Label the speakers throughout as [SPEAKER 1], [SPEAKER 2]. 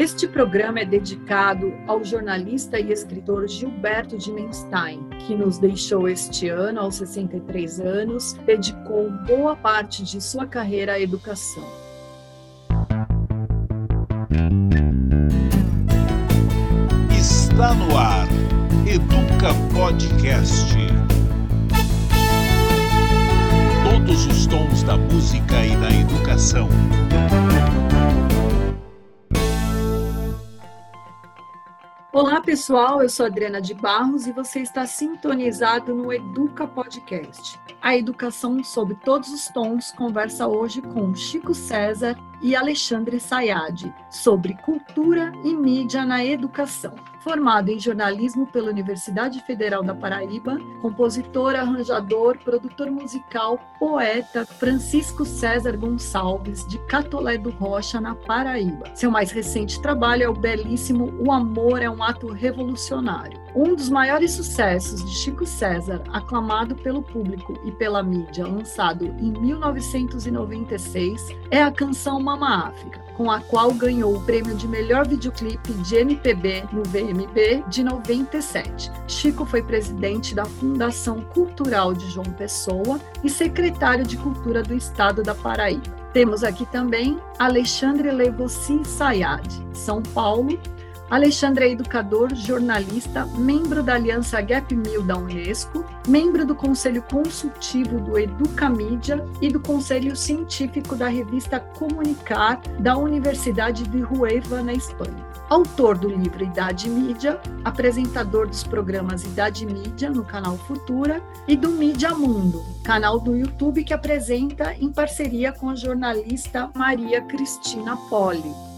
[SPEAKER 1] Este programa é dedicado ao jornalista e escritor Gilberto Dimenstein, que nos deixou este ano, aos 63 anos, dedicou boa parte de sua carreira à educação.
[SPEAKER 2] Está no ar, Educa Podcast. Todos os tons da música e da educação.
[SPEAKER 1] Olá, pessoal. Eu sou Adriana de Barros e você está sintonizado no Educa Podcast. A educação sob todos os tons conversa hoje com Chico César e Alexandre Sayad sobre cultura e mídia na educação. Formado em jornalismo pela Universidade Federal da Paraíba, compositor, arranjador, produtor musical, poeta Francisco César Gonçalves, de Catolé do Rocha, na Paraíba. Seu mais recente trabalho é o belíssimo O Amor é um Ato Revolucionário. Um dos maiores sucessos de Chico César, aclamado pelo público e pela mídia, lançado em 1996, é a canção Mama África, com a qual ganhou o prêmio de melhor videoclipe de MPB no VMB de 97. Chico foi presidente da Fundação Cultural de João Pessoa e secretário de Cultura do Estado da Paraíba. Temos aqui também Alexandre Levossi Sayad, São Paulo, Alexandre é educador, jornalista, membro da Aliança Gap Mil da Unesco, membro do Conselho Consultivo do Educamídia e do Conselho Científico da revista Comunicar da Universidade de Huelva, na Espanha. Autor do livro Idade Mídia, apresentador dos programas Idade Mídia no canal Futura e do Mídia Mundo, canal do YouTube que apresenta em parceria com a jornalista Maria Cristina Poli.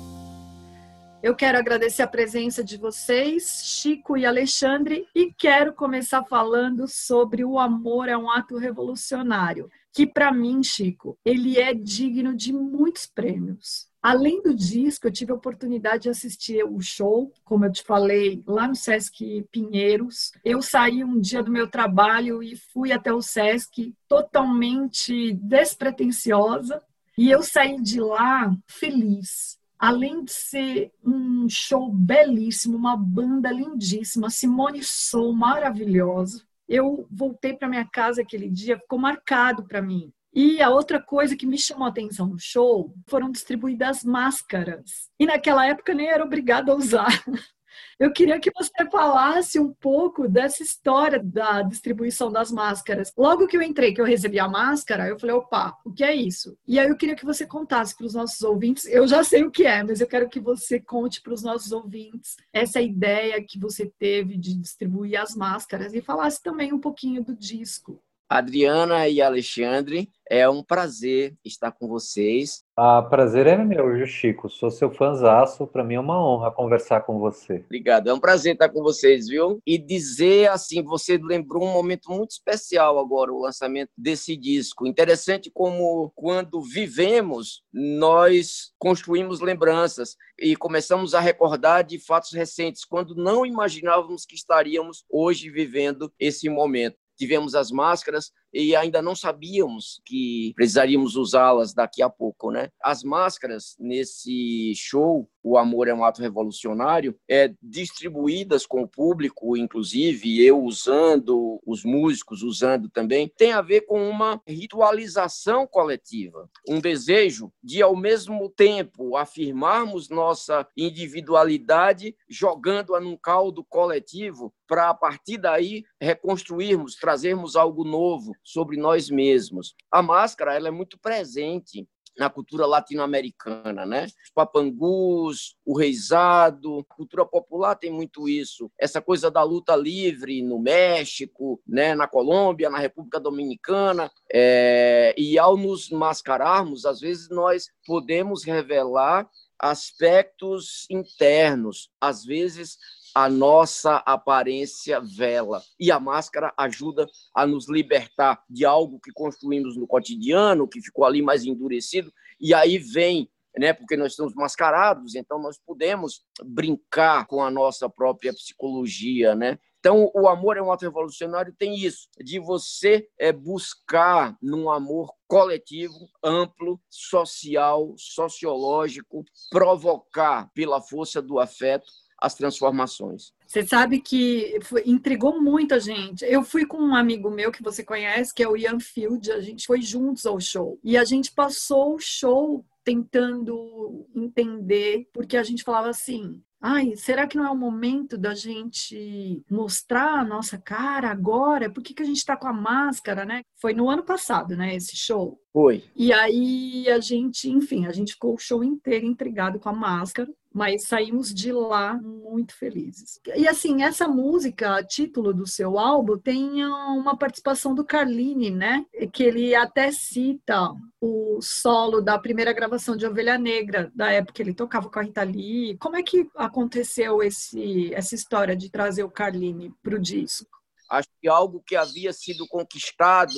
[SPEAKER 1] Eu quero agradecer a presença de vocês, Chico e Alexandre, e quero começar falando sobre o amor é um ato revolucionário, que para mim, Chico, ele é digno de muitos prêmios. Além do disco, eu tive a oportunidade de assistir o show, como eu te falei, lá no Sesc Pinheiros. Eu saí um dia do meu trabalho e fui até o Sesc totalmente despretensiosa. E eu saí de lá feliz além de ser um show belíssimo, uma banda lindíssima, Simone Sou maravilhosa. Eu voltei para minha casa aquele dia, ficou marcado para mim. E a outra coisa que me chamou a atenção no show foram distribuídas máscaras. E naquela época nem era obrigada a usar. Eu queria que você falasse um pouco dessa história da distribuição das máscaras. Logo que eu entrei, que eu recebi a máscara, eu falei, opa, o que é isso? E aí eu queria que você contasse para os nossos ouvintes. Eu já sei o que é, mas eu quero que você conte para os nossos ouvintes essa ideia que você teve de distribuir as máscaras e falasse também um pouquinho do disco.
[SPEAKER 3] Adriana e Alexandre, é um prazer estar com vocês.
[SPEAKER 4] Ah, prazer é meu, Chico. Sou seu fãzaço. Para mim é uma honra conversar com você.
[SPEAKER 3] Obrigado. É um prazer estar com vocês, viu? E dizer assim, você lembrou um momento muito especial agora, o lançamento desse disco. Interessante como quando vivemos, nós construímos lembranças e começamos a recordar de fatos recentes, quando não imaginávamos que estaríamos hoje vivendo esse momento tivemos as máscaras e ainda não sabíamos que precisaríamos usá-las daqui a pouco, né? As máscaras nesse show, O Amor é um Ato Revolucionário, é distribuídas com o público, inclusive eu usando, os músicos usando também, tem a ver com uma ritualização coletiva, um desejo de ao mesmo tempo afirmarmos nossa individualidade jogando-a num caldo coletivo para a partir daí reconstruirmos, trazermos algo novo, sobre nós mesmos. A máscara ela é muito presente na cultura latino-americana, né? Os papangus, o reizado, a cultura popular tem muito isso. Essa coisa da luta livre no México, né? Na Colômbia, na República Dominicana. É... E ao nos mascararmos, às vezes nós podemos revelar aspectos internos, às vezes a nossa aparência vela. E a máscara ajuda a nos libertar de algo que construímos no cotidiano, que ficou ali mais endurecido, e aí vem né? Porque nós estamos mascarados, então nós podemos brincar com a nossa própria psicologia, né? Então, o amor é um ato revolucionário, tem isso, de você é, buscar num amor coletivo, amplo, social, sociológico, provocar pela força do afeto as transformações.
[SPEAKER 1] Você sabe que foi, intrigou muita gente. Eu fui com um amigo meu que você conhece, que é o Ian Field, a gente foi juntos ao show. E a gente passou o show tentando entender, porque a gente falava assim: Ai, será que não é o momento da gente mostrar a nossa cara agora? Por que, que a gente está com a máscara, né? Foi no ano passado, né, esse show.
[SPEAKER 3] Foi.
[SPEAKER 1] E aí a gente, enfim, a gente ficou o show inteiro intrigado com a máscara mas saímos de lá muito felizes. E assim, essa música, título do seu álbum, tem uma participação do Carline, né? Que ele até cita o solo da primeira gravação de Ovelha Negra, da época que ele tocava com a Rita Lee. Como é que aconteceu esse, essa história de trazer o Carline para o disco?
[SPEAKER 3] Acho que algo que havia sido conquistado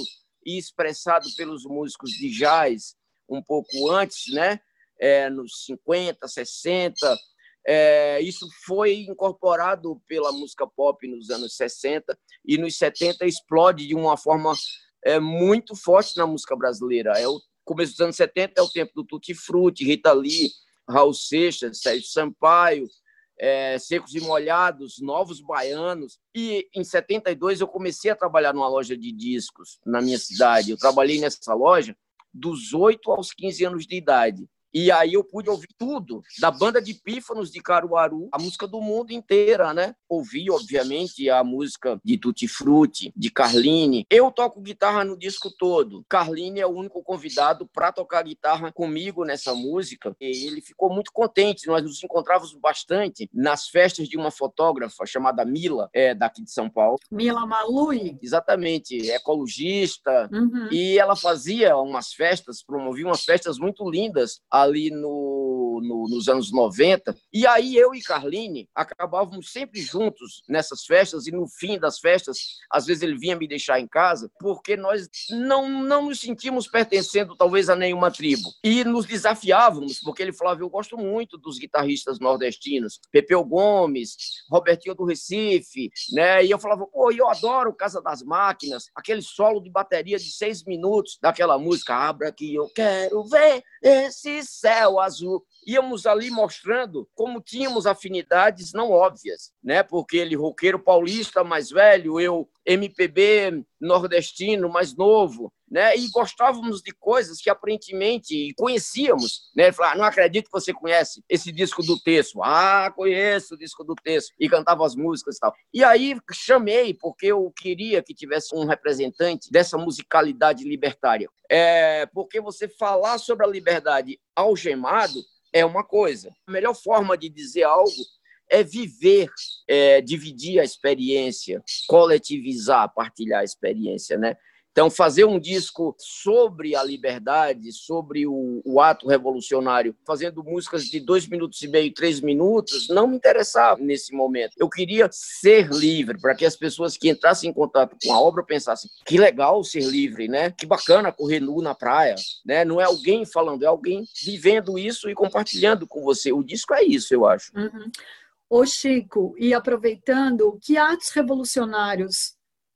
[SPEAKER 3] e expressado pelos músicos de jazz um pouco antes, né? é, nos 50, 60. É, isso foi incorporado pela música pop nos anos 60 e nos 70 explode de uma forma é, muito forte na música brasileira. É o começo dos anos 70 é o tempo do Tutti Frutti, Rita Lee, Raul Seixas, Sérgio Sampaio, é, Secos e Molhados, Novos Baianos. E em 72 eu comecei a trabalhar numa loja de discos na minha cidade. Eu trabalhei nessa loja dos 8 aos 15 anos de idade. E aí eu pude ouvir tudo, da banda de pífanos de Caruaru, a música do mundo inteira, né? Ouvi, obviamente, a música de Tutti Frutti, de Carline. Eu toco guitarra no disco todo. Carline é o único convidado para tocar guitarra comigo nessa música. E ele ficou muito contente. Nós nos encontrávamos bastante nas festas de uma fotógrafa chamada Mila, é, daqui de São Paulo.
[SPEAKER 1] Mila Malui?
[SPEAKER 3] Exatamente, ecologista.
[SPEAKER 1] Uhum.
[SPEAKER 3] E ela fazia umas festas, promovia umas festas muito lindas ali no, no, nos anos 90. E aí eu e Carline acabávamos sempre juntos nessas festas, e no fim das festas, às vezes ele vinha me deixar em casa, porque nós não, não nos sentíamos pertencendo talvez a nenhuma tribo. E nos desafiávamos, porque ele falava: Eu gosto muito dos guitarristas nordestinos, Pepeu Gomes, Robertinho do Recife, né? E eu falava: Pô, eu adoro Casa das Máquinas, aquele solo de bateria de seis minutos daquela música, Abra que eu quero ver esse céu azul. Íamos ali mostrando como tínhamos afinidades não óbvias, né? Porque ele roqueiro paulista mais velho, eu MPB nordestino mais novo, né? E gostávamos de coisas que aparentemente conhecíamos, né? Ele falou, ah, não acredito que você conhece esse disco do texto. Ah, conheço o disco do texto. E cantava as músicas e tal. E aí chamei, porque eu queria que tivesse um representante dessa musicalidade libertária. É, porque você falar sobre a liberdade algemado é uma coisa. A melhor forma de dizer algo é viver, é, dividir a experiência, coletivizar, partilhar a experiência, né? Então, fazer um disco sobre a liberdade, sobre o, o, ato revolucionário, fazendo músicas de dois minutos e meio, três minutos, não me interessava nesse momento. Eu queria ser livre, para que as pessoas que entrassem em contato com a obra pensassem: que legal ser livre, né? Que bacana correr nu na praia, né? Não é alguém falando, é alguém vivendo isso e compartilhando com você. O disco é isso, eu acho.
[SPEAKER 1] Uhum. Ô Chico, e aproveitando, que atos revolucionários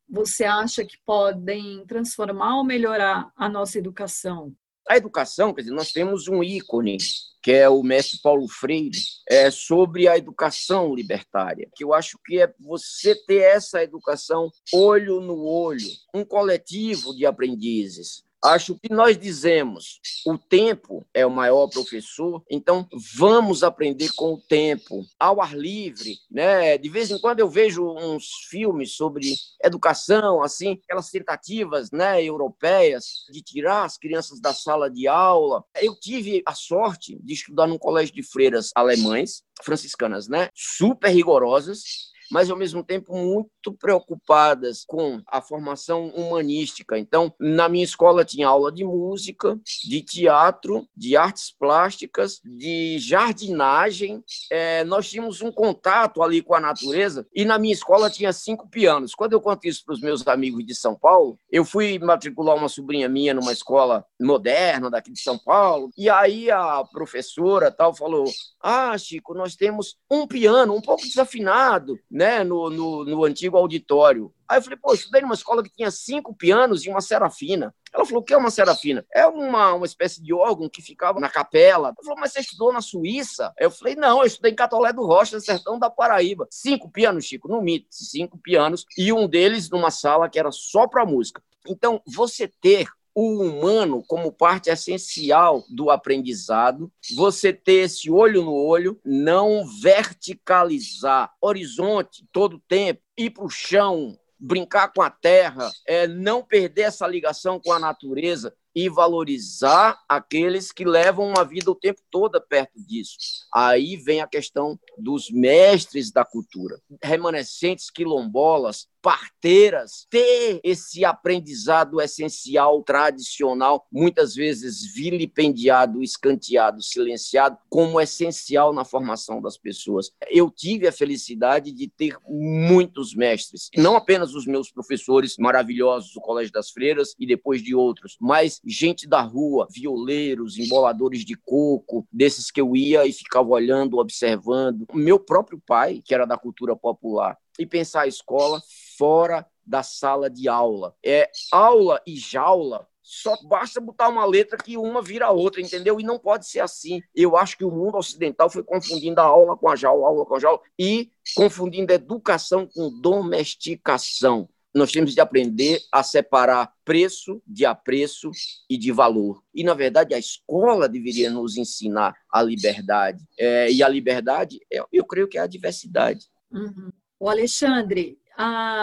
[SPEAKER 1] você acha que podem transformar ou melhorar a nossa educação?
[SPEAKER 3] A educação, quer dizer, nós temos um ícone, que é o mestre Paulo Freire, é sobre a educação libertária, que eu acho que é você ter essa educação olho no olho, um coletivo de aprendizes, Acho que nós dizemos, o tempo é o maior professor, então vamos aprender com o tempo, ao ar livre, né? De vez em quando eu vejo uns filmes sobre educação, assim, aquelas tentativas, né, europeias de tirar as crianças da sala de aula. Eu tive a sorte de estudar num colégio de freiras alemães, franciscanas, né? Super rigorosas, mas ao mesmo tempo muito preocupadas com a formação humanística. Então, na minha escola tinha aula de música, de teatro, de artes plásticas, de jardinagem. É, nós tínhamos um contato ali com a natureza e na minha escola tinha cinco pianos. Quando eu conto isso para os meus amigos de São Paulo, eu fui matricular uma sobrinha minha numa escola moderna daqui de São Paulo e aí a professora tal falou: "Ah, Chico, nós temos um piano um pouco desafinado, né, no, no, no antigo auditório. Aí eu falei, pô, eu estudei numa escola que tinha cinco pianos e uma serafina. Ela falou, o que é uma serafina? É uma, uma espécie de órgão que ficava na capela. Ela falou, mas você estudou na Suíça? Eu falei, não, eu estudei em Catolé do Rocha, sertão da Paraíba. Cinco pianos, Chico, no mito, cinco pianos, e um deles numa sala que era só para música. Então, você ter o humano como parte essencial do aprendizado, você ter esse olho no olho, não verticalizar horizonte todo o tempo, ir para o chão, brincar com a terra, é, não perder essa ligação com a natureza e valorizar aqueles que levam uma vida o tempo todo perto disso. Aí vem a questão dos mestres da cultura, remanescentes quilombolas, parteiras, ter esse aprendizado essencial, tradicional, muitas vezes vilipendiado, escanteado, silenciado, como essencial na formação das pessoas. Eu tive a felicidade de ter muitos mestres, não apenas os meus professores maravilhosos do Colégio das Freiras e depois de outros, mas gente da rua, violeiros, emboladores de coco, desses que eu ia e ficava olhando, observando. Meu próprio pai, que era da cultura popular, e pensar a escola fora da sala de aula. É aula e jaula só basta botar uma letra que uma vira a outra, entendeu? E não pode ser assim. Eu acho que o mundo ocidental foi confundindo a aula com a jaula, a aula com a jaula, e confundindo educação com domesticação. Nós temos de aprender a separar preço de apreço e de valor. E, na verdade, a escola deveria nos ensinar a liberdade. É, e a liberdade, eu, eu creio que é a diversidade.
[SPEAKER 1] Uhum. O Alexandre,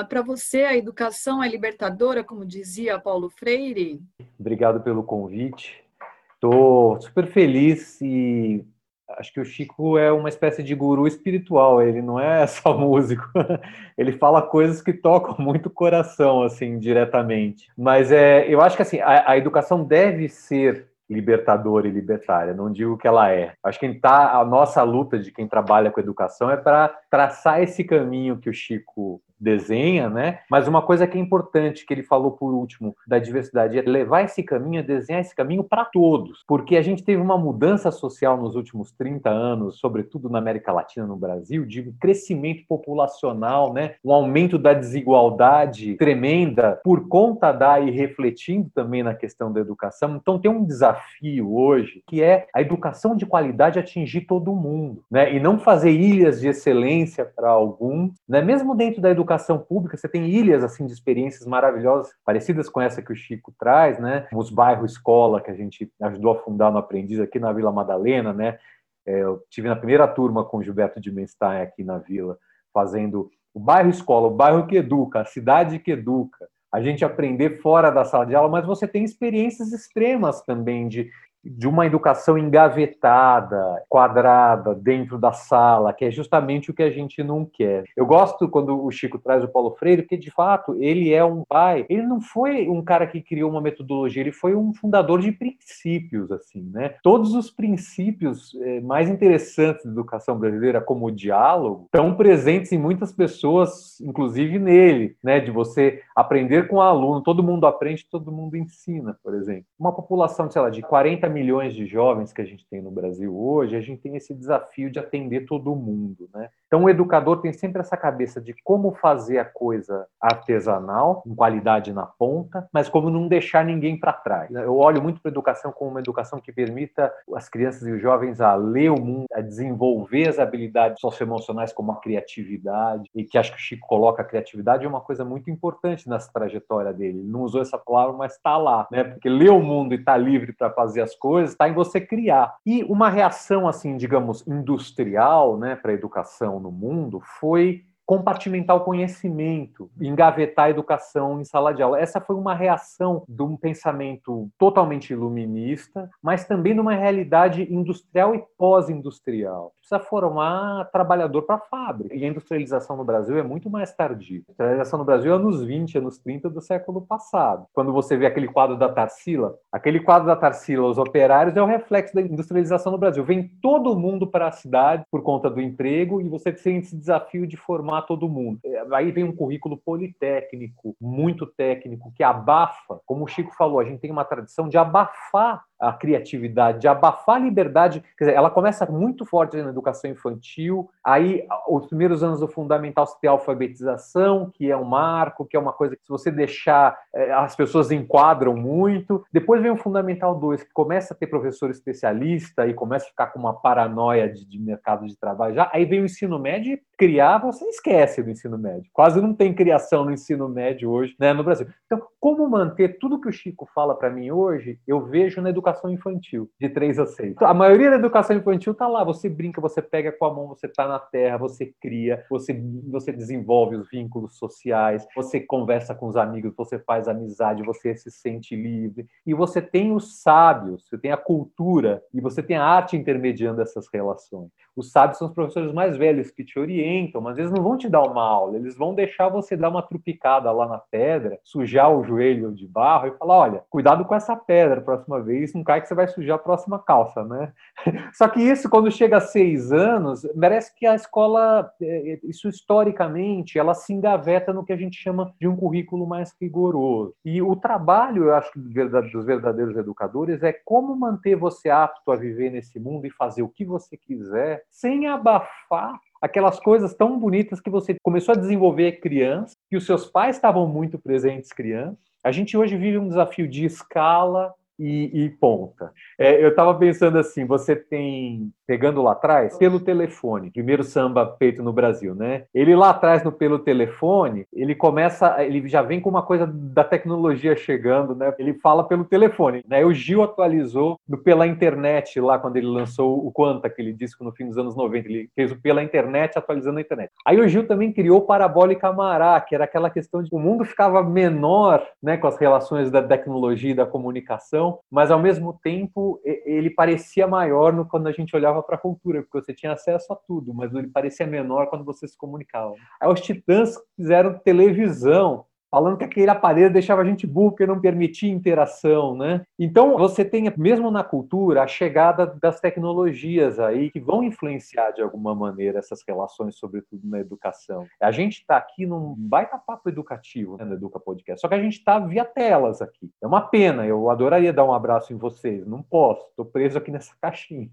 [SPEAKER 1] para você a educação é libertadora, como dizia Paulo Freire?
[SPEAKER 4] Obrigado pelo convite. Estou super feliz e acho que o Chico é uma espécie de guru espiritual. Ele não é só músico. Ele fala coisas que tocam muito o coração, assim, diretamente. Mas é, eu acho que assim a, a educação deve ser libertadora e libertária. Não digo que ela é. Acho que tá, a nossa luta de quem trabalha com educação é para traçar esse caminho que o Chico desenha, né? Mas uma coisa que é importante que ele falou por último da diversidade é levar esse caminho, desenhar esse caminho para todos, porque a gente teve uma mudança social nos últimos 30 anos, sobretudo na América Latina, no Brasil, de crescimento populacional, né? Um aumento da desigualdade tremenda por conta da e refletindo também na questão da educação. Então tem um desafio hoje que é a educação de qualidade atingir todo mundo, né? E não fazer ilhas de excelência para algum, né? Mesmo dentro da educação educação pública, você tem ilhas assim de experiências maravilhosas, parecidas com essa que o Chico traz, né? Os bairros escola que a gente ajudou a fundar no Aprendiz aqui na Vila Madalena, né? É, eu tive na primeira turma com o Gilberto de Menstein aqui na Vila, fazendo o bairro escola, o bairro que educa, a cidade que educa, a gente aprender fora da sala de aula, mas você tem experiências extremas também de de uma educação engavetada, quadrada, dentro da sala, que é justamente o que a gente não quer. Eu gosto quando o Chico traz o Paulo Freire, porque de fato ele é um pai, ele não foi um cara que criou uma metodologia, ele foi um fundador de princípios, assim, né? Todos os princípios eh, mais interessantes da educação brasileira, como o diálogo, estão presentes em muitas pessoas, inclusive nele, né? De você aprender com o aluno, todo mundo aprende, todo mundo ensina, por exemplo. Uma população, sei lá, de 40 milhões de jovens que a gente tem no Brasil hoje, a gente tem esse desafio de atender todo mundo, né? Então, o educador tem sempre essa cabeça de como fazer a coisa artesanal, com qualidade na ponta, mas como não deixar ninguém para trás. Eu olho muito para a educação como uma educação que permita as crianças e os jovens a ler o mundo, a desenvolver as habilidades socioemocionais como a criatividade, e que acho que o Chico coloca a criatividade é uma coisa muito importante nessa trajetória dele. Ele não usou essa palavra, mas está lá, né? Porque ler o mundo e estar tá livre para fazer as coisas está em você criar. E uma reação, assim, digamos, industrial, né, para a educação no mundo foi compartimentar o conhecimento, engavetar a educação em sala de aula. Essa foi uma reação de um pensamento totalmente iluminista, mas também numa realidade industrial e pós-industrial. Precisa formar trabalhador para fábrica. E a industrialização no Brasil é muito mais tardia. A industrialização no Brasil é anos 20, anos 30 do século passado. Quando você vê aquele quadro da Tarsila, aquele quadro da Tarsila, os operários, é o reflexo da industrialização no Brasil. Vem todo mundo para a cidade por conta do emprego e você tem esse desafio de formar todo mundo. É, aí vem um currículo politécnico, muito técnico, que abafa, como o Chico falou, a gente tem uma tradição de abafar a criatividade, de abafar a liberdade. Quer dizer, ela começa muito forte na educação infantil, aí os primeiros anos do fundamental você tem a alfabetização, que é um marco, que é uma coisa que se você deixar, é, as pessoas enquadram muito. Depois vem o fundamental 2, que começa a ter professor especialista e começa a ficar com uma paranoia de, de mercado de trabalho já. Aí vem o ensino médio criar, você esquece do ensino médio. Quase não tem criação no ensino médio hoje né, no Brasil. Então, como manter tudo que o Chico fala para mim hoje, eu vejo na educação infantil, de 3 a 6. A maioria da educação infantil está lá, você brinca, você pega com a mão, você está na terra, você cria, você, você desenvolve os vínculos sociais, você conversa com os amigos, você faz amizade, você se sente livre. E você tem os sábios, você tem a cultura e você tem a arte intermediando essas relações. Os sábios são os professores mais velhos que te orientam, mas eles não vão te dar uma aula, eles vão deixar você dar uma trupicada lá na pedra, sujar o joelho de barro e falar: olha, cuidado com essa pedra, próxima vez não cai que você vai sujar a próxima calça, né? Só que isso, quando chega a seis anos, merece que a escola, é, é, isso historicamente, ela se engaveta no que a gente chama de um currículo mais rigoroso. E o trabalho, eu acho, dos verdadeiros educadores é como manter você apto a viver nesse mundo e fazer o que você quiser sem abafar aquelas coisas tão bonitas que você começou a desenvolver criança, que os seus pais estavam muito presentes criança. A gente hoje vive um desafio de escala, e, e ponta. É, eu estava pensando assim: você tem, pegando lá atrás, pelo telefone, primeiro samba feito no Brasil, né? Ele lá atrás, no pelo telefone, ele começa, ele já vem com uma coisa da tecnologia chegando, né? Ele fala pelo telefone, né? O Gil atualizou no, pela internet lá quando ele lançou o Quanta, aquele disco no fim dos anos 90, ele fez o pela internet atualizando a internet. Aí o Gil também criou Parabólica Mará, que era aquela questão de o mundo ficava menor, né, com as relações da tecnologia e da comunicação mas ao mesmo tempo ele parecia maior no, quando a gente olhava para a cultura, porque você tinha acesso a tudo, mas ele parecia menor quando você se comunicava. Aí os Titãs fizeram televisão, falando que aquele aparelho deixava a gente burro porque não permitia interação, né? Então, você tem, mesmo na cultura, a chegada das tecnologias aí que vão influenciar de alguma maneira essas relações, sobretudo na educação. A gente está aqui num baita papo educativo né, no Educa Podcast, só que a gente está via telas aqui. É uma pena, eu adoraria dar um abraço em vocês, não posso, estou preso aqui nessa caixinha,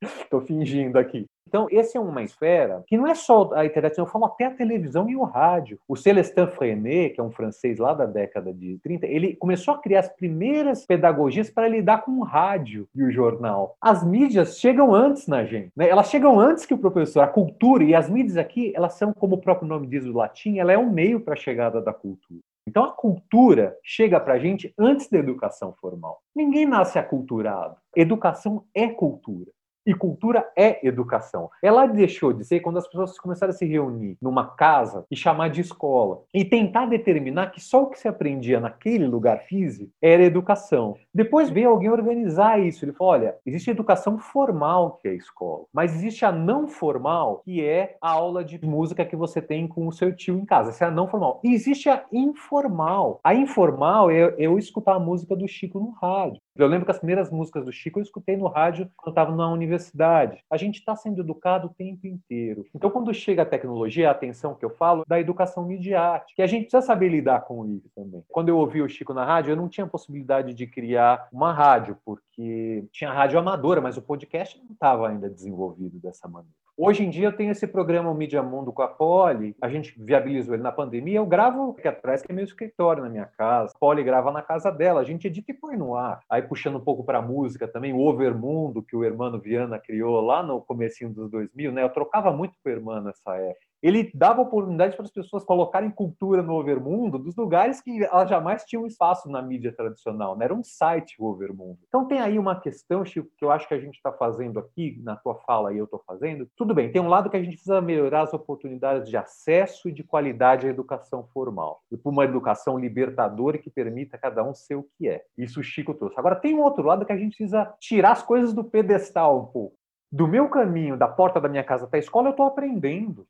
[SPEAKER 4] estou fingindo aqui. Então, esse é uma esfera que não é só a internet, eu falo até a televisão e o rádio. O Celestin Freinet, que é um francês lá da década de 30, ele começou a criar as primeiras pedagogias para lidar com o rádio e o jornal. As mídias chegam antes na gente, né? elas chegam antes que o professor. A cultura e as mídias aqui, elas são, como o próprio nome diz o latim, ela é um meio para a chegada da cultura. Então a cultura chega para a gente antes da educação formal. Ninguém nasce aculturado. Educação é cultura. E cultura é educação. Ela deixou de ser quando as pessoas começaram a se reunir numa casa e chamar de escola e tentar determinar que só o que se aprendia naquele lugar físico era educação. Depois veio alguém organizar isso. Ele falou: olha, existe educação formal, que é a escola, mas existe a não formal, que é a aula de música que você tem com o seu tio em casa. Essa é a não formal. E existe a informal. A informal é eu escutar a música do Chico no rádio. Eu lembro que as primeiras músicas do Chico eu escutei no rádio quando estava na universidade. A gente está sendo educado o tempo inteiro. Então, quando chega a tecnologia, a atenção que eu falo, da educação midiática, que a gente precisa saber lidar com isso também. Quando eu ouvi o Chico na rádio, eu não tinha possibilidade de criar uma rádio, porque tinha rádio amadora, mas o podcast não estava ainda desenvolvido dessa maneira. Hoje em dia eu tenho esse programa Mídia Mundo com a Poli, a gente viabilizou ele na pandemia, eu gravo aqui atrás, que é meu escritório na minha casa. A Poli grava na casa dela, a gente edita e põe no ar. Aí puxando um pouco para música também, o Overmundo, que o Hermano Viana criou lá no comecinho dos 2000, né? Eu trocava muito com o Hermano nessa época ele dava oportunidade para as pessoas colocarem cultura no Overmundo dos lugares que elas jamais tinham espaço na mídia tradicional. Né? Era um site o Overmundo. Então tem aí uma questão, Chico, que eu acho que a gente está fazendo aqui, na tua fala e eu estou fazendo. Tudo bem, tem um lado que a gente precisa melhorar as oportunidades de acesso e de qualidade à educação formal. E para uma educação libertadora que permita cada um ser o que é. Isso o Chico trouxe. Agora tem um outro lado que a gente precisa tirar as coisas do pedestal um pouco. Do meu caminho, da porta da minha casa até a escola, eu estou aprendendo.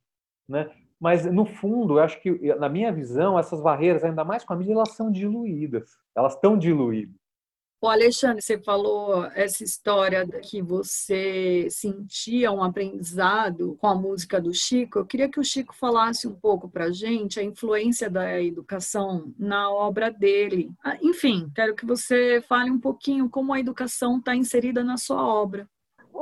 [SPEAKER 4] Né? Mas, no fundo, eu acho que, na minha visão, essas barreiras, ainda mais com a mídia, elas são diluídas. Elas estão diluídas.
[SPEAKER 1] O Alexandre, você falou essa história que você sentia um aprendizado com a música do Chico. Eu queria que o Chico falasse um pouco para gente a influência da educação na obra dele. Ah, enfim, quero que você fale um pouquinho como a educação está inserida na sua obra.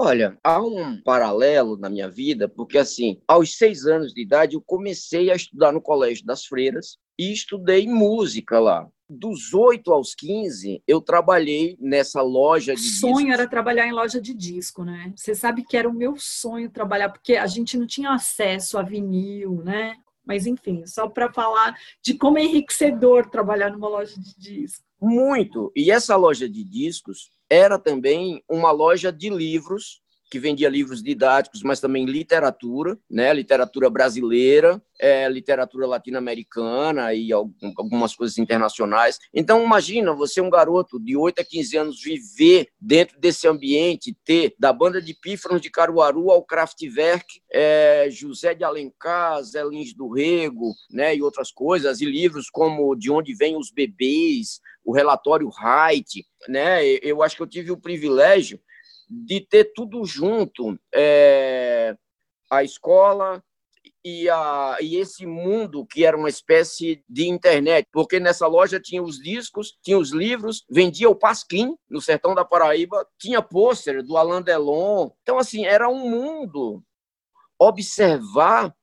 [SPEAKER 3] Olha, há um paralelo na minha vida, porque assim, aos seis anos de idade eu comecei a estudar no Colégio das Freiras e estudei música lá. Dos 8 aos 15, eu trabalhei nessa loja de
[SPEAKER 1] O sonho discos. era trabalhar em loja de disco, né? Você sabe que era o meu sonho trabalhar, porque a gente não tinha acesso a vinil, né? Mas, enfim, só para falar de como é enriquecedor trabalhar numa loja de disco.
[SPEAKER 3] Muito. E essa loja de discos era também uma loja de livros que vendia livros didáticos, mas também literatura, né? Literatura brasileira, é, literatura latino-americana e algumas coisas internacionais. Então, imagina você, um garoto de 8 a 15 anos, viver dentro desse ambiente, ter da banda de pífanos de Caruaru ao Kraftwerk, é, José de Alencar, Zé Lins do Rego, né? E outras coisas, e livros como De Onde Vêm os Bebês, o relatório Wright, né? Eu acho que eu tive o privilégio de ter tudo junto, é, a escola e, a, e esse mundo que era uma espécie de internet, porque nessa loja tinha os discos, tinha os livros, vendia o Pasquim, no sertão da Paraíba, tinha pôster do Alain Delon. Então, assim, era um mundo. Observar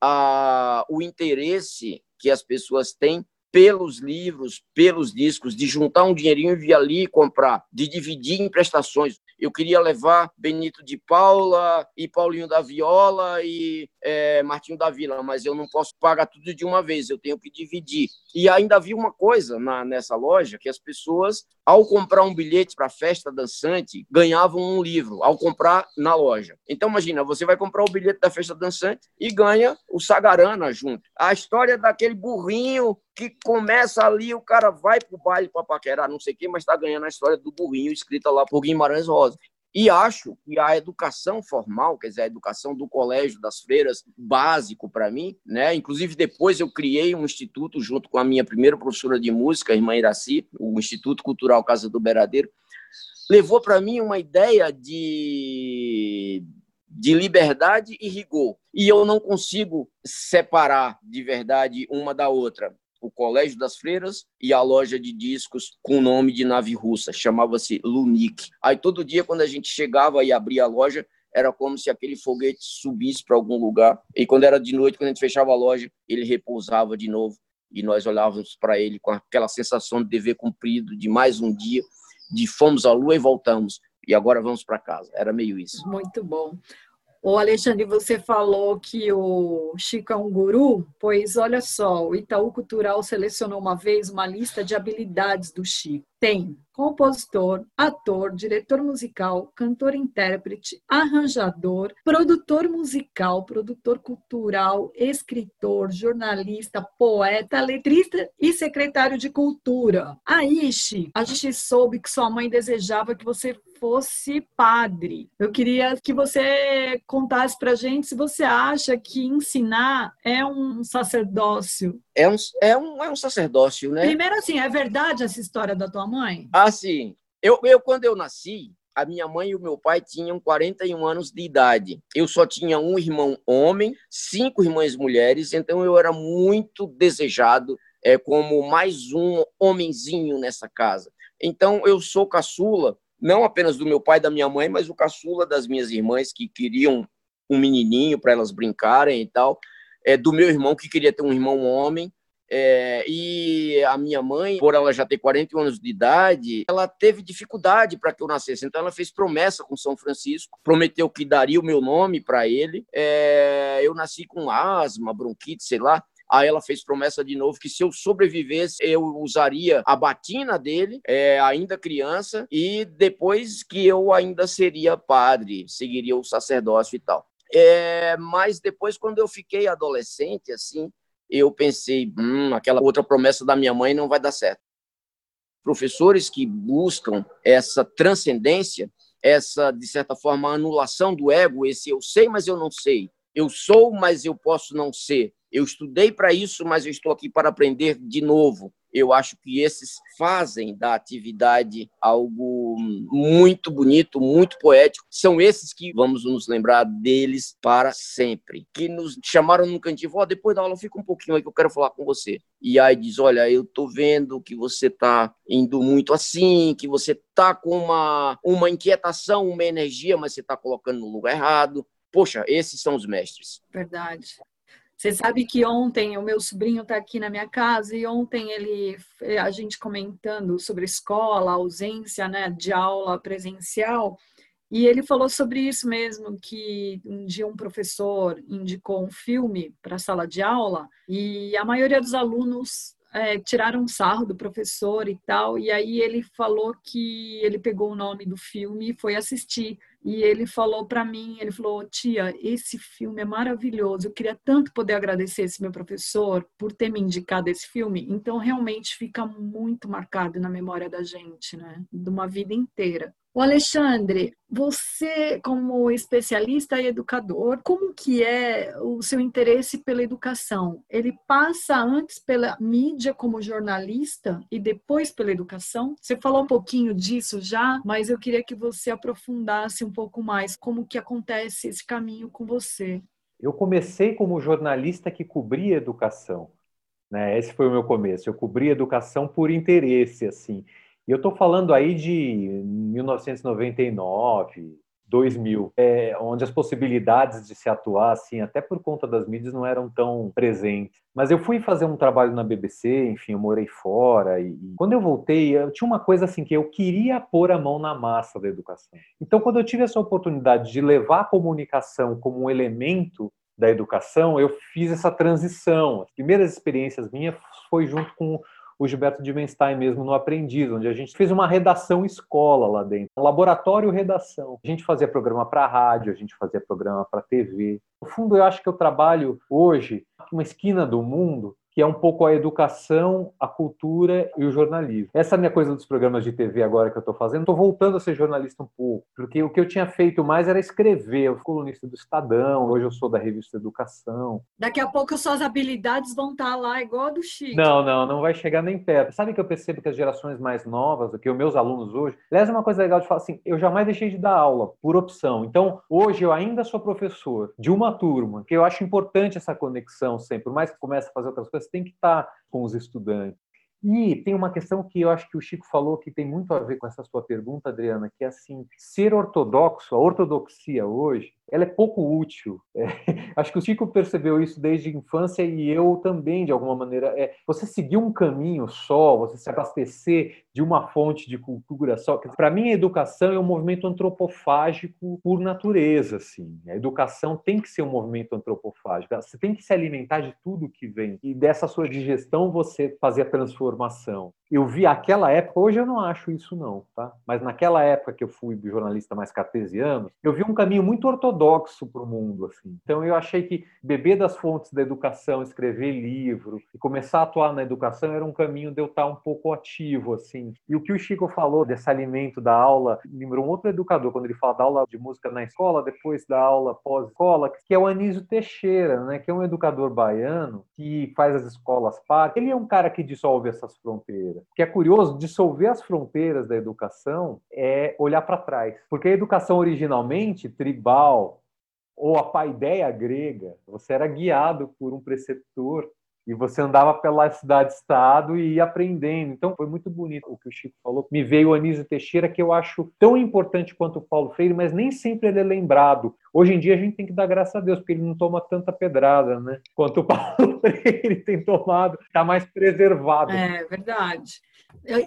[SPEAKER 3] a, o interesse que as pessoas têm pelos livros, pelos discos, de juntar um dinheirinho e vir ali comprar, de dividir em prestações. Eu queria levar Benito de Paula e Paulinho da Viola e é, Martinho da Vila, mas eu não posso pagar tudo de uma vez, eu tenho que dividir. E ainda havia uma coisa na, nessa loja, que as pessoas, ao comprar um bilhete para a festa dançante, ganhavam um livro, ao comprar na loja. Então, imagina, você vai comprar o bilhete da festa dançante e ganha o Sagarana junto. A história daquele burrinho que começa ali, o cara vai pro baile para paquerar, não sei o quê, mas está ganhando a história do burrinho escrita lá por Guimarães Rosa. E acho que a educação formal, quer dizer, a educação do colégio, das freiras, básico para mim, né? Inclusive, depois eu criei um instituto junto com a minha primeira professora de música, a irmã Iraci, o Instituto Cultural Casa do Beradeiro, levou para mim uma ideia de, de liberdade e rigor. E eu não consigo separar de verdade uma da outra o Colégio das Freiras e a loja de discos com o nome de nave russa, chamava-se Lunik. Aí todo dia, quando a gente chegava e abria a loja, era como se aquele foguete subisse para algum lugar. E quando era de noite, quando a gente fechava a loja, ele repousava de novo e nós olhávamos para ele com aquela sensação de dever cumprido, de mais um dia, de fomos à lua e voltamos. E agora vamos para casa. Era meio isso.
[SPEAKER 1] Muito bom. O Alexandre, você falou que o Chico é um guru, pois olha só, o Itaú Cultural selecionou uma vez uma lista de habilidades do Chico. Tem compositor, ator, diretor musical, cantor-intérprete, arranjador, produtor musical, produtor cultural, escritor, jornalista, poeta, letrista e secretário de cultura. Aí, Chico, a gente soube que sua mãe desejava que você fosse padre. Eu queria que você contasse para gente se você acha que ensinar é um sacerdócio.
[SPEAKER 3] É um, é um, é um sacerdócio, né?
[SPEAKER 1] Primeiro, assim, é verdade essa história da tua mãe?
[SPEAKER 3] Ah, sim. Eu, eu quando eu nasci, a minha mãe e o meu pai tinham 41 anos de idade. Eu só tinha um irmão homem, cinco irmãs mulheres, então eu era muito desejado é, como mais um homenzinho nessa casa. Então eu sou caçula não apenas do meu pai e da minha mãe, mas o caçula das minhas irmãs que queriam um menininho para elas brincarem e tal, é, do meu irmão que queria ter um irmão homem, é, e a minha mãe, por ela já ter 41 anos de idade, ela teve dificuldade para que eu nascesse. Então, ela fez promessa com São Francisco, prometeu que daria o meu nome para ele. É, eu nasci com asma, bronquite, sei lá. Aí ela fez promessa de novo que se eu sobrevivesse, eu usaria a batina dele, é, ainda criança, e depois que eu ainda seria padre, seguiria o sacerdócio e tal. É, mas depois, quando eu fiquei adolescente, assim, eu pensei, hum, aquela outra promessa da minha mãe não vai dar certo. Professores que buscam essa transcendência, essa, de certa forma, anulação do ego, esse eu sei, mas eu não sei. Eu sou, mas eu posso não ser Eu estudei para isso, mas eu estou aqui para aprender de novo. Eu acho que esses fazem da atividade algo muito bonito, muito poético. São esses que vamos nos lembrar deles para sempre. Que nos chamaram num cantinho, oh, depois da aula fica um pouquinho aí que eu quero falar com você. E aí diz, olha, eu tô vendo que você tá indo muito assim, que você tá com uma, uma inquietação, uma energia, mas você tá colocando no lugar errado. Poxa, esses são os mestres.
[SPEAKER 1] Verdade. Você sabe que ontem o meu sobrinho está aqui na minha casa e ontem ele a gente comentando sobre escola, ausência né, de aula presencial, e ele falou sobre isso mesmo, que um dia um professor indicou um filme para a sala de aula e a maioria dos alunos é, tiraram sarro do professor e tal, e aí ele falou que ele pegou o nome do filme e foi assistir. E ele falou para mim, ele falou, tia, esse filme é maravilhoso. Eu queria tanto poder agradecer esse meu professor por ter me indicado esse filme. Então realmente fica muito marcado na memória da gente, né? De uma vida inteira. O Alexandre, você como especialista e educador, como que é o seu interesse pela educação? Ele passa antes pela mídia como jornalista e depois pela educação? Você falou um pouquinho disso já, mas eu queria que você aprofundasse um pouco mais como que acontece esse caminho com você.
[SPEAKER 4] Eu comecei como jornalista que cobria educação, né? Esse foi o meu começo. Eu cobria educação por interesse, assim. E eu estou falando aí de 1999, 2000, é, onde as possibilidades de se atuar, assim, até por conta das mídias, não eram tão presentes. Mas eu fui fazer um trabalho na BBC, enfim, eu morei fora, e, e quando eu voltei, eu tinha uma coisa assim, que eu queria pôr a mão na massa da educação. Então, quando eu tive essa oportunidade de levar a comunicação como um elemento da educação, eu fiz essa transição. As primeiras experiências minhas foi junto com o Gilberto Dimenstein mesmo no Aprendiz, onde a gente fez uma redação escola lá dentro, laboratório redação. A gente fazia programa para rádio, a gente fazia programa para TV. No fundo, eu acho que eu trabalho hoje uma esquina do mundo que é um pouco a educação, a cultura e o jornalismo. Essa é a minha coisa dos programas de TV agora que eu estou fazendo. Estou voltando a ser jornalista um pouco, porque o que eu tinha feito mais era escrever. Eu fui colunista do Estadão, hoje eu sou da revista Educação.
[SPEAKER 1] Daqui a pouco suas habilidades vão estar tá lá igual a do Chico.
[SPEAKER 4] Não, não, não vai chegar nem perto. Sabe que eu percebo que as gerações mais novas, que os meus alunos hoje, aliás, é uma coisa legal de falar assim, eu jamais deixei de dar aula por opção. Então, hoje eu ainda sou professor de uma turma, que eu acho importante essa conexão sempre, por mais que comece a fazer outras coisas, tem que estar com os estudantes. E tem uma questão que eu acho que o Chico falou que tem muito a ver com essa sua pergunta, Adriana, que é assim, ser ortodoxo, a ortodoxia hoje, ela é pouco útil. É, acho que o Chico percebeu isso desde a infância e eu também, de alguma maneira. É, você seguir um caminho só, você se abastecer de uma fonte de cultura só. Para mim, a educação é um movimento antropofágico por natureza. Assim. A educação tem que ser um movimento antropofágico. Você tem que se alimentar de tudo que vem e dessa sua digestão você fazer a transformação eu vi aquela época, hoje eu não acho isso não, tá? Mas naquela época que eu fui jornalista mais cartesiano, eu vi um caminho muito ortodoxo para o mundo, assim. Então eu achei que beber das fontes da educação, escrever livro e começar a atuar na educação era um caminho de eu estar um pouco ativo, assim. E o que o Chico falou desse alimento da aula, lembrou um outro educador quando ele fala da aula de música na escola, depois da aula pós-escola, que é o Anísio Teixeira, né? Que é um educador baiano que faz as escolas par. Ele é um cara que dissolve essas fronteiras que é curioso, dissolver as fronteiras da educação é olhar para trás. Porque a educação originalmente tribal, ou a paideia grega, você era guiado por um preceptor e você andava pela cidade-estado e ia aprendendo. Então, foi muito bonito o que o Chico falou. Me veio o Anísio Teixeira, que eu acho tão importante quanto o Paulo Freire, mas nem sempre ele é lembrado. Hoje em dia, a gente tem que dar graças a Deus, porque ele não toma tanta pedrada, né? Quanto o Paulo Freire tem tomado, está mais preservado.
[SPEAKER 1] É verdade.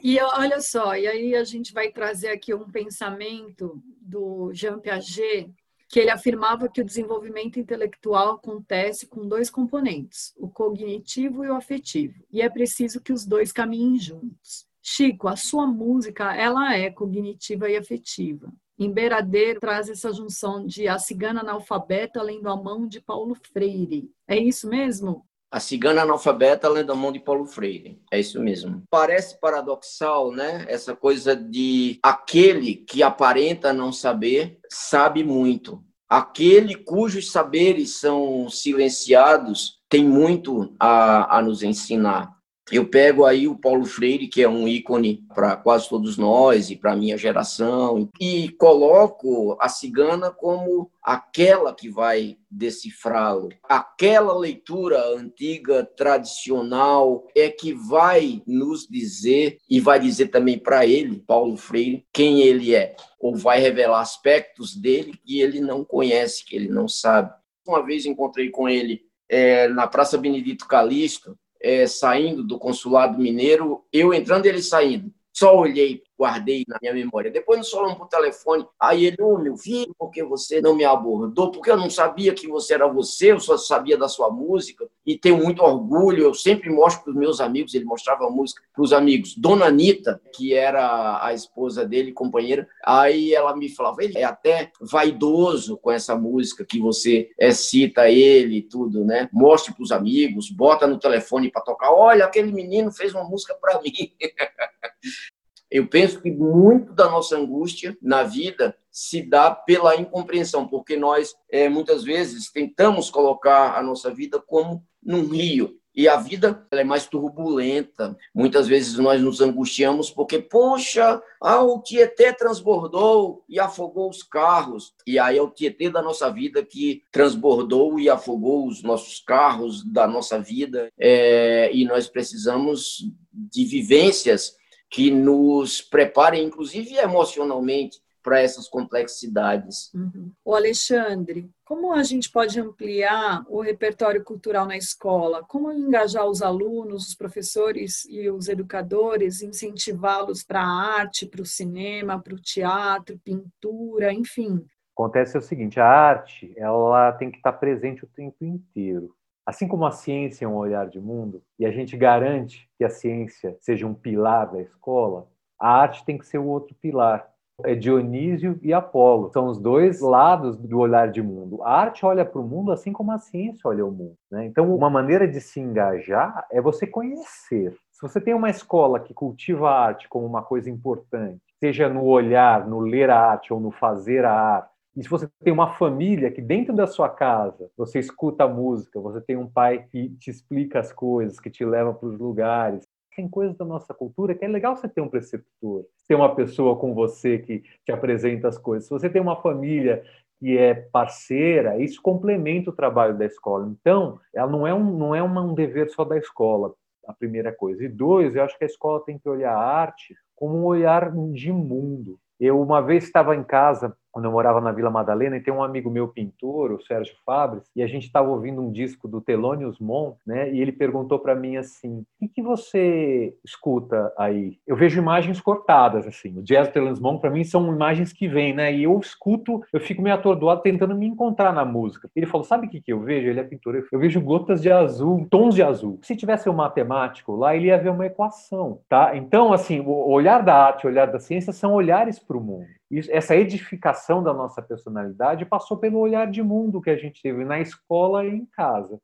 [SPEAKER 1] E olha só, e aí a gente vai trazer aqui um pensamento do Jean Piaget, que ele afirmava que o desenvolvimento intelectual acontece com dois componentes, o cognitivo e o afetivo, e é preciso que os dois caminhem juntos. Chico, a sua música, ela é cognitiva e afetiva. Em Beiradeiro traz essa junção de a cigana analfabeta lendo a mão de Paulo Freire. É isso mesmo?
[SPEAKER 3] A cigana analfabeta lendo a mão de Paulo Freire. É isso mesmo. Parece paradoxal, né? Essa coisa de aquele que aparenta não saber sabe muito. Aquele cujos saberes são silenciados tem muito a, a nos ensinar. Eu pego aí o Paulo Freire, que é um ícone para quase todos nós e para a minha geração, e coloco a cigana como aquela que vai decifrá-lo. Aquela leitura antiga, tradicional, é que vai nos dizer, e vai dizer também para ele, Paulo Freire, quem ele é, ou vai revelar aspectos dele que ele não conhece, que ele não sabe. Uma vez encontrei com ele é, na Praça Benedito Calixto, é, saindo do consulado mineiro, eu entrando e ele saindo. Só olhei guardei na minha memória. Depois nos falamos por telefone. Aí ele, ô oh, meu filho, por que você não me abordou? Porque eu não sabia que você era você, eu só sabia da sua música e tenho muito orgulho. Eu sempre mostro para os meus amigos, ele mostrava a música para os amigos. Dona Anitta, que era a esposa dele, companheira, aí ela me falava, ele é até vaidoso com essa música que você é, cita ele e tudo, né? Mostre para os amigos, bota no telefone para tocar. Olha, aquele menino fez uma música para mim. Eu penso que muito da nossa angústia na vida se dá pela incompreensão, porque nós é, muitas vezes tentamos colocar a nossa vida como num rio. E a vida é mais turbulenta. Muitas vezes nós nos angustiamos porque, poxa, ah, o Tietê transbordou e afogou os carros. E aí é o Tietê da nossa vida que transbordou e afogou os nossos carros da nossa vida. É, e nós precisamos de vivências que nos preparem, inclusive emocionalmente, para essas complexidades.
[SPEAKER 1] Uhum. O Alexandre, como a gente pode ampliar o repertório cultural na escola? Como engajar os alunos, os professores e os educadores, incentivá-los para a arte, para o cinema, para o teatro, pintura, enfim?
[SPEAKER 4] Acontece o seguinte, a arte, ela tem que estar presente o tempo inteiro. Assim como a ciência é um olhar de mundo, e a gente garante que a ciência seja um pilar da escola, a arte tem que ser o outro pilar. É Dionísio e Apolo. São os dois lados do olhar de mundo. A arte olha para o mundo assim como a ciência olha o mundo. Né? Então, uma maneira de se engajar é você conhecer. Se você tem uma escola que cultiva a arte como uma coisa importante, seja no olhar, no ler a arte ou no fazer a arte, e se você tem uma família que dentro da sua casa você escuta a música, você tem um pai que te explica as coisas, que te leva para os lugares, tem coisas da nossa cultura que é legal você ter um preceptor, ter uma pessoa com você que te apresenta as coisas. Se você tem uma família que é parceira, isso complementa o trabalho da escola. Então, ela não é um, não é um dever só da escola, a primeira coisa. E dois, eu acho que a escola tem que olhar a arte como um olhar de mundo. Eu uma vez estava em casa quando eu morava na Vila Madalena, e tem um amigo meu pintor, o Sérgio Fabres, e a gente estava ouvindo um disco do Thelonious Monk, né? E ele perguntou para mim assim: "O que, você escuta aí?" Eu vejo imagens cortadas assim. O jazz Thelonious Monk para mim são imagens que vêm, né? E eu escuto, eu fico meio atordoado tentando me encontrar na música. Ele falou: "Sabe o que, que eu vejo?" Ele é pintor. Eu vejo gotas de azul, tons de azul. Se tivesse um matemático lá, ele ia ver uma equação, tá? Então, assim, o olhar da arte, o olhar da ciência são olhares para o mundo. Essa edificação da nossa personalidade passou pelo olhar de mundo que a gente teve na escola e em casa.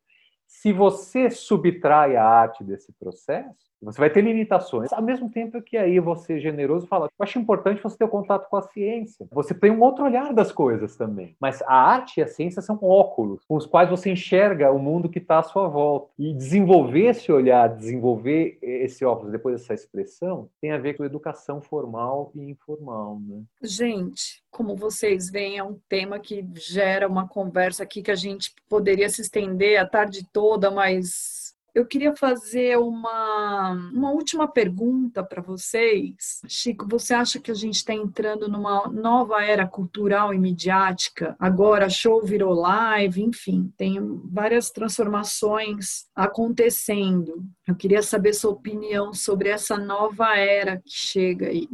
[SPEAKER 4] Se você subtrai a arte desse processo, você vai ter limitações. Ao mesmo tempo que aí você generoso fala, eu acho importante você ter o contato com a ciência. Você tem um outro olhar das coisas também. Mas a arte e a ciência são óculos com os quais você enxerga o mundo que está à sua volta. E desenvolver esse olhar, desenvolver esse óculos depois dessa expressão, tem a ver com educação formal e informal. Né?
[SPEAKER 1] Gente, como vocês veem, é um tema que gera uma conversa aqui que a gente poderia se estender a tarde toda, mas eu queria fazer uma, uma última pergunta para vocês. Chico, você acha que a gente está entrando numa nova era cultural e midiática? Agora, show virou live, enfim, tem várias transformações acontecendo. Eu queria saber sua opinião sobre essa nova era que chega aí.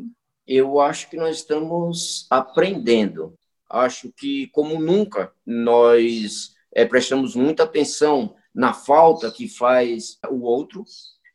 [SPEAKER 3] Eu acho que nós estamos aprendendo. Acho que, como nunca, nós é, prestamos muita atenção na falta que faz o outro.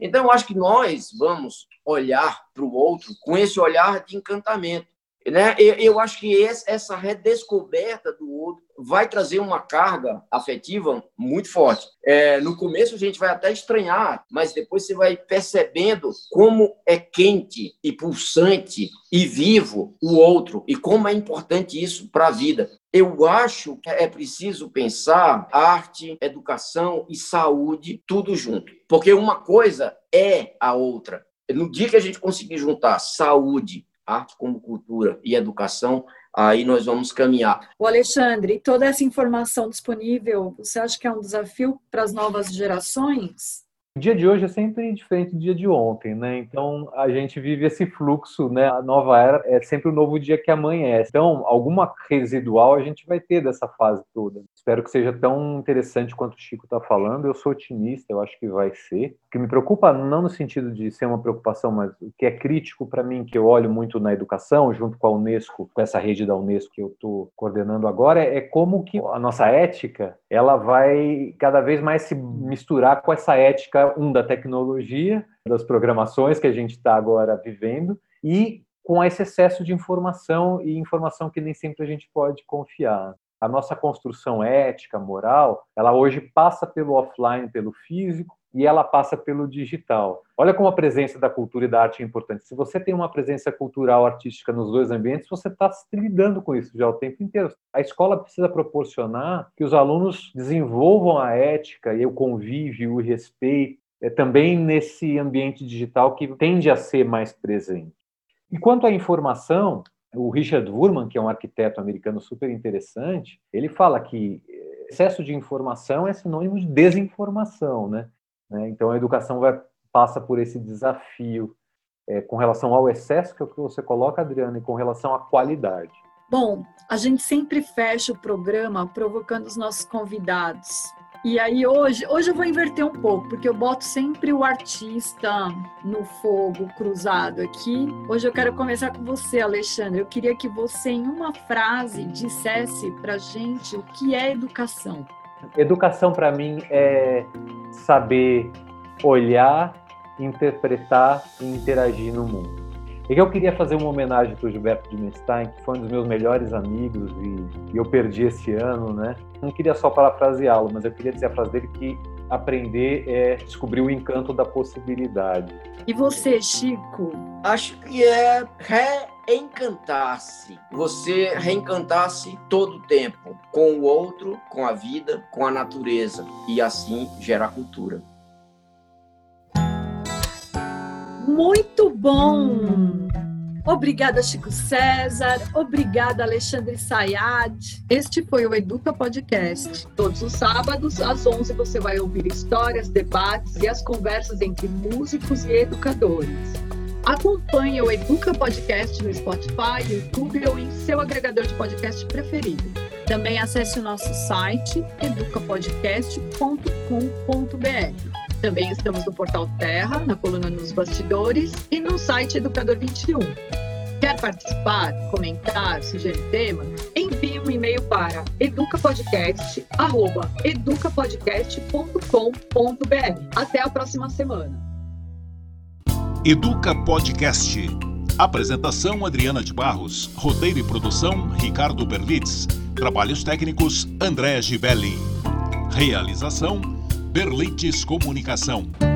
[SPEAKER 3] Então, eu acho que nós vamos olhar para o outro com esse olhar de encantamento. Né? Eu, eu acho que esse, essa redescoberta do outro vai trazer uma carga afetiva muito forte. É, no começo a gente vai até estranhar, mas depois você vai percebendo como é quente e pulsante e vivo o outro e como é importante isso para a vida. Eu acho que é preciso pensar arte, educação e saúde tudo junto, porque uma coisa é a outra. No dia que a gente conseguir juntar saúde, arte como cultura e educação, aí nós vamos caminhar.
[SPEAKER 1] O Alexandre, toda essa informação disponível, você acha que é um desafio para as novas gerações?
[SPEAKER 4] O dia de hoje é sempre diferente do dia de ontem, né? Então a gente vive esse fluxo, né? A nova era é sempre o novo dia que amanhece. Então, alguma residual a gente vai ter dessa fase toda. Espero que seja tão interessante quanto o Chico está falando. Eu sou otimista, eu acho que vai ser. O que me preocupa, não no sentido de ser uma preocupação, mas o que é crítico para mim, que eu olho muito na educação, junto com a Unesco, com essa rede da Unesco que eu estou coordenando agora, é como que a nossa ética ela vai cada vez mais se misturar com essa ética, um, da tecnologia, das programações que a gente está agora vivendo, e com esse excesso de informação e informação que nem sempre a gente pode confiar. A nossa construção ética, moral, ela hoje passa pelo offline, pelo físico, e ela passa pelo digital. Olha como a presença da cultura e da arte é importante. Se você tem uma presença cultural, artística nos dois ambientes, você está lidando com isso já o tempo inteiro. A escola precisa proporcionar que os alunos desenvolvam a ética e o convívio, o respeito, é, também nesse ambiente digital que tende a ser mais presente. E quanto à informação, o Richard Wurman, que é um arquiteto americano super interessante, ele fala que excesso de informação é sinônimo de desinformação, né? Né? Então a educação vai, passa por esse desafio é, com relação ao excesso que é o que você coloca, Adriana, e com relação à qualidade.
[SPEAKER 1] Bom, a gente sempre fecha o programa provocando os nossos convidados e aí hoje, hoje eu vou inverter um pouco, porque eu boto sempre o artista no fogo cruzado aqui. Hoje eu quero começar com você, Alexandre. Eu queria que você, em uma frase, dissesse para gente o que é educação.
[SPEAKER 4] Educação para mim é saber olhar, interpretar e interagir no mundo. E eu queria fazer uma homenagem para o Gilberto de que foi um dos meus melhores amigos e, eu perdi esse ano, né? Não queria só parafraseá-lo, mas eu queria dizer a frase dele que aprender é descobrir o encanto da possibilidade.
[SPEAKER 1] E você, Chico?
[SPEAKER 3] Acho que é reencantar-se. Você reencantar-se todo o tempo com o outro, com a vida, com a natureza e assim gerar cultura.
[SPEAKER 1] Muito bom! Obrigada, Chico César. Obrigada, Alexandre Sayad. Este foi o Educa Podcast. Todos os sábados, às 11, você vai ouvir histórias, debates e as conversas entre músicos e educadores. Acompanhe o Educa Podcast no Spotify, YouTube ou em seu agregador de podcast preferido. Também acesse o nosso site educapodcast.com.br. Também estamos no Portal Terra, na coluna Nos Bastidores e no site Educador 21. Quer participar, comentar, sugerir tema? Envie um e-mail para educapodcast@educapodcast.com.br. Até a próxima semana.
[SPEAKER 2] Educa Podcast. Apresentação Adriana de Barros. Roteiro e produção Ricardo Berlitz. Trabalhos técnicos André Gibelli. Realização Berlites Comunicação.